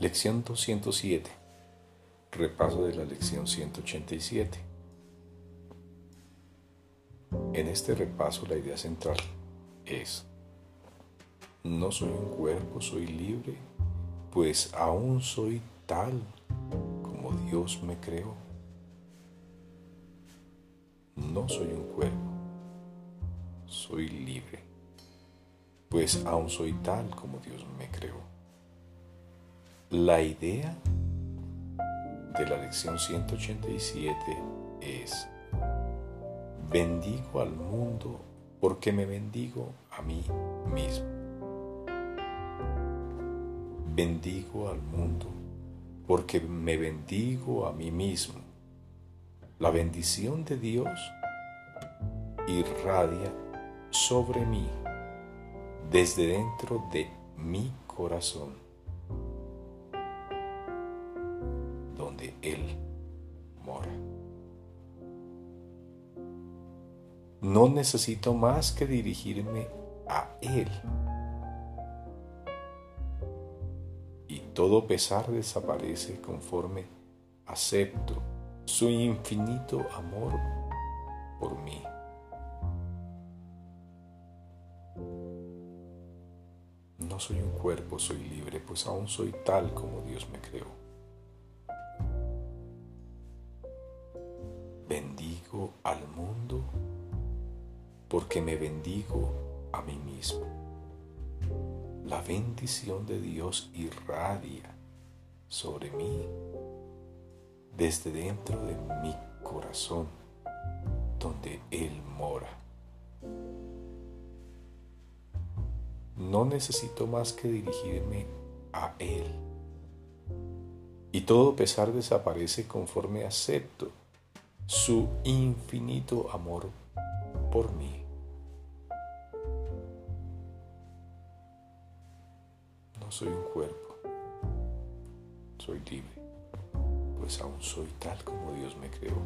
Lección 207. Repaso de la lección 187. En este repaso la idea central es, no soy un cuerpo, soy libre, pues aún soy tal como Dios me creó. No soy un cuerpo, soy libre, pues aún soy tal como Dios me creó. La idea de la lección 187 es, bendigo al mundo porque me bendigo a mí mismo. Bendigo al mundo porque me bendigo a mí mismo. La bendición de Dios irradia sobre mí desde dentro de mi corazón. Él mora. No necesito más que dirigirme a Él. Y todo pesar desaparece conforme acepto su infinito amor por mí. No soy un cuerpo, soy libre, pues aún soy tal como Dios me creó. Bendigo al mundo porque me bendigo a mí mismo. La bendición de Dios irradia sobre mí desde dentro de mi corazón, donde Él mora. No necesito más que dirigirme a Él. Y todo pesar desaparece conforme acepto su infinito amor por mí. No soy un cuerpo, soy libre, pues aún soy tal como Dios me creó.